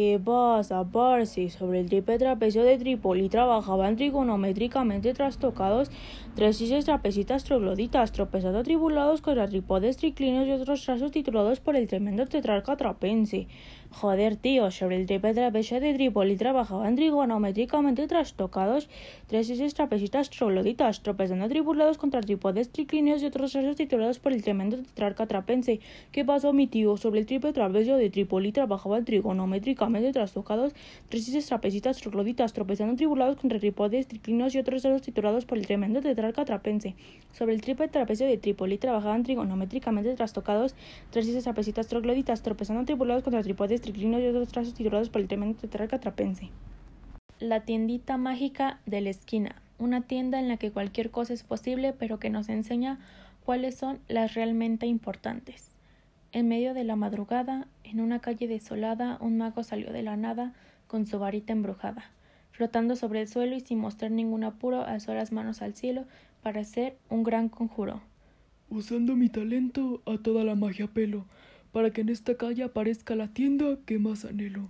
¿Qué pasa, parce? Sobre el triple trapecio de Trípoli trabajaban trigonométricamente trastocados tres y trapecitas trogloditas, tropezando tribulados contra trípodes triclinios y otros trazos titulados por el tremendo tetrarca trapense. Joder, tío, sobre el triple trapecio de Trípoli trabajaban trigonométricamente trastocados tres y trapecitas trogloditas, tropezando tribulados contra trípodes triclinios y otros trazos titulados por el tremendo tetrarca trapense. ¿Qué pasó, mi tío? Sobre el triple trapecio de Trípoli trabajaban trigonométricamente trastocados, tres trapecitas trogloditas, tropezando tribulados contra tripodes, triclinos y otros ceros titulados por el tremendo tetrarca trapense. Sobre el triple trapecio de Trípoli trabajaban trigonométricamente trastocados, tres trapecitas trogloditas, tropezando tribulados contra tripodes, triclinos y otros trazos titulados por el tremendo tetrarca trapense. La tiendita mágica de la esquina, una tienda en la que cualquier cosa es posible, pero que nos enseña cuáles son las realmente importantes. En medio de la madrugada, en una calle desolada, un mago salió de la nada con su varita embrujada. Flotando sobre el suelo y sin mostrar ningún apuro, alzó las manos al cielo para hacer un gran conjuro. Usando mi talento a toda la magia pelo, para que en esta calle aparezca la tienda que más anhelo.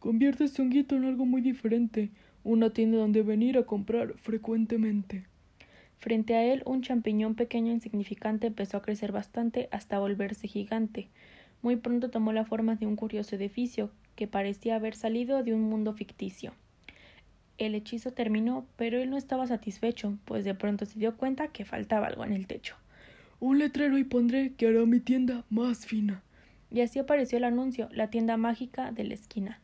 Convierte este honguito en algo muy diferente, una tienda donde venir a comprar frecuentemente. Frente a él, un champiñón pequeño e insignificante empezó a crecer bastante hasta volverse gigante. Muy pronto tomó la forma de un curioso edificio que parecía haber salido de un mundo ficticio. El hechizo terminó, pero él no estaba satisfecho, pues de pronto se dio cuenta que faltaba algo en el techo. Un letrero y pondré que hará mi tienda más fina. Y así apareció el anuncio, la tienda mágica de la esquina.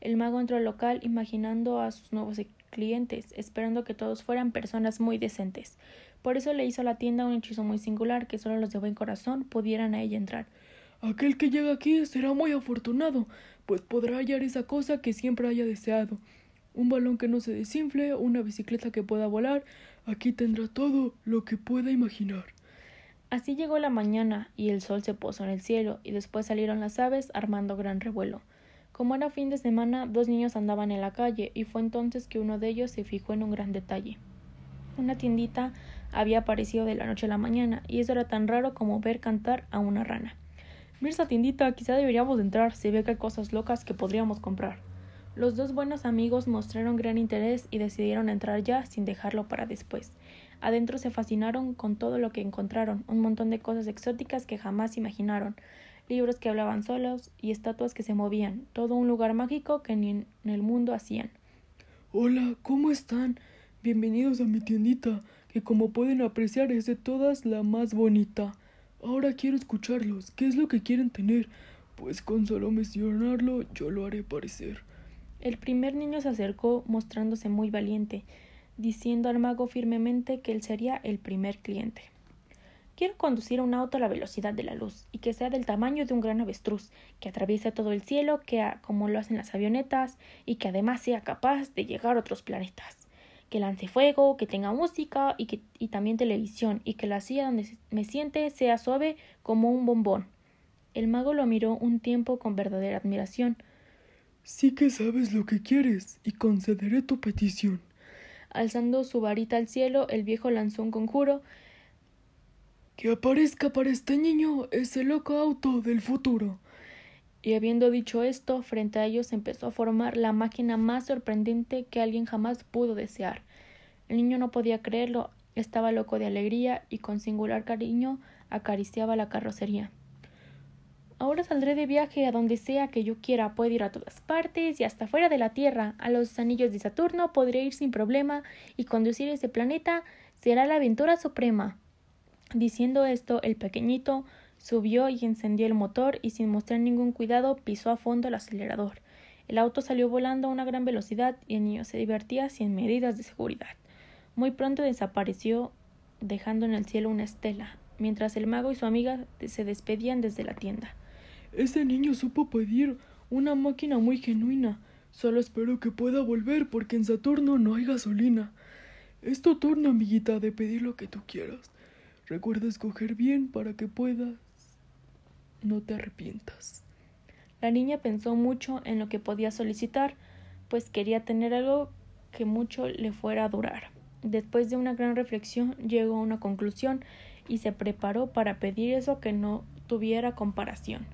El mago entró al local imaginando a sus nuevos clientes, esperando que todos fueran personas muy decentes. Por eso le hizo a la tienda un hechizo muy singular que solo los de buen corazón pudieran a ella entrar. Aquel que llega aquí será muy afortunado, pues podrá hallar esa cosa que siempre haya deseado. Un balón que no se desinfle, una bicicleta que pueda volar, aquí tendrá todo lo que pueda imaginar. Así llegó la mañana y el sol se posó en el cielo, y después salieron las aves armando gran revuelo. Como era fin de semana, dos niños andaban en la calle, y fue entonces que uno de ellos se fijó en un gran detalle. Una tiendita había aparecido de la noche a la mañana, y eso era tan raro como ver cantar a una rana. Mira esa tiendita, quizá deberíamos entrar, se ve que hay cosas locas que podríamos comprar. Los dos buenos amigos mostraron gran interés y decidieron entrar ya sin dejarlo para después. Adentro se fascinaron con todo lo que encontraron, un montón de cosas exóticas que jamás imaginaron, libros que hablaban solos y estatuas que se movían, todo un lugar mágico que ni en el mundo hacían. Hola, ¿cómo están? Bienvenidos a mi tiendita, que como pueden apreciar es de todas la más bonita. Ahora quiero escucharlos. ¿Qué es lo que quieren tener? Pues con solo mencionarlo yo lo haré parecer. El primer niño se acercó mostrándose muy valiente, diciendo al mago firmemente que él sería el primer cliente. Quiero conducir un auto a la velocidad de la luz y que sea del tamaño de un gran avestruz, que atraviese todo el cielo, que como lo hacen las avionetas y que además sea capaz de llegar a otros planetas. Que lance fuego, que tenga música y, que, y también televisión y que la silla donde me siente sea suave como un bombón. El mago lo miró un tiempo con verdadera admiración. Sí que sabes lo que quieres y concederé tu petición. Alzando su varita al cielo, el viejo lanzó un conjuro que aparezca para este niño ese loco auto del futuro. Y habiendo dicho esto, frente a ellos empezó a formar la máquina más sorprendente que alguien jamás pudo desear. El niño no podía creerlo, estaba loco de alegría y con singular cariño acariciaba la carrocería. Ahora saldré de viaje a donde sea que yo quiera, puedo ir a todas partes y hasta fuera de la Tierra. A los anillos de Saturno podré ir sin problema y conducir ese planeta será la aventura suprema. Diciendo esto, el pequeñito subió y encendió el motor y sin mostrar ningún cuidado pisó a fondo el acelerador. El auto salió volando a una gran velocidad y el niño se divertía sin medidas de seguridad. Muy pronto desapareció, dejando en el cielo una estela, mientras el mago y su amiga se despedían desde la tienda. Ese niño supo pedir una máquina muy genuina. Solo espero que pueda volver porque en Saturno no hay gasolina. Es tu turno, amiguita, de pedir lo que tú quieras. Recuerda escoger bien para que puedas. No te arrepientas. La niña pensó mucho en lo que podía solicitar, pues quería tener algo que mucho le fuera a durar. Después de una gran reflexión llegó a una conclusión y se preparó para pedir eso que no tuviera comparación.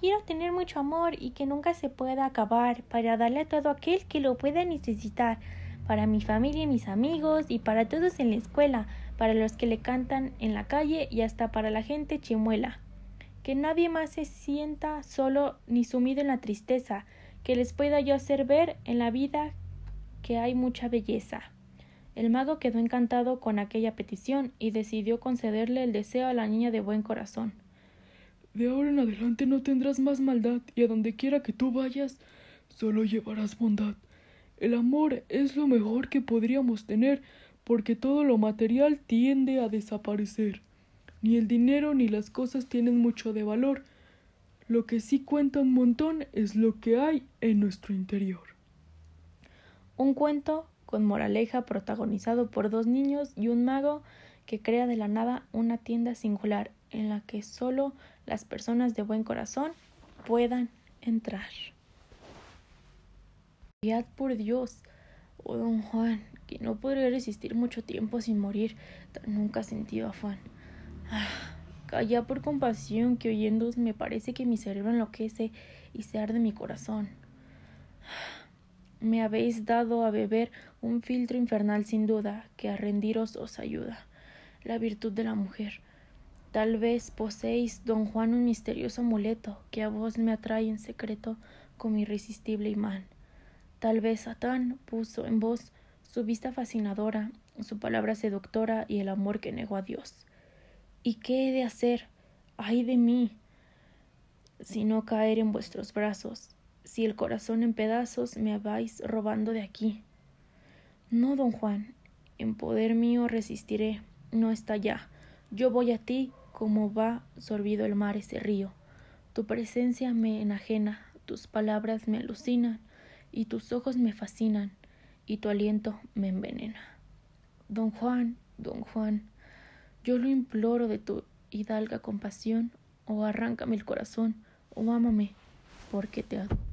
Quiero tener mucho amor y que nunca se pueda acabar para darle a todo aquel que lo pueda necesitar, para mi familia y mis amigos y para todos en la escuela, para los que le cantan en la calle y hasta para la gente chimuela. Que nadie más se sienta solo ni sumido en la tristeza, que les pueda yo hacer ver en la vida que hay mucha belleza. El mago quedó encantado con aquella petición y decidió concederle el deseo a la niña de buen corazón. De ahora en adelante no tendrás más maldad y a donde quiera que tú vayas, solo llevarás bondad. El amor es lo mejor que podríamos tener porque todo lo material tiende a desaparecer. Ni el dinero ni las cosas tienen mucho de valor. Lo que sí cuenta un montón es lo que hay en nuestro interior. Un cuento con moraleja protagonizado por dos niños y un mago que crea de la nada una tienda singular en la que solo las personas de buen corazón puedan entrar. Por Dios, oh don Juan, no podría resistir mucho tiempo sin morir, nunca sentido afán. Ah, calla por compasión, que oyéndos me parece que mi cerebro enloquece y se arde mi corazón me habéis dado a beber un filtro infernal sin duda, que a rendiros os ayuda. La virtud de la mujer. Tal vez poseéis, don Juan, un misterioso amuleto que a vos me atrae en secreto con mi irresistible imán. Tal vez Satán puso en vos su vista fascinadora, su palabra seductora y el amor que negó a Dios. ¿Y qué he de hacer? ¡Ay de mí! Si no caer en vuestros brazos, si el corazón en pedazos me vais robando de aquí. No, don Juan, en poder mío resistiré, no está ya. Yo voy a ti como va sorbido el mar ese río. Tu presencia me enajena, tus palabras me alucinan, y tus ojos me fascinan, y tu aliento me envenena. Don Juan, don Juan, yo lo imploro de tu hidalga compasión, o arráncame el corazón, o ámame, porque te adoro.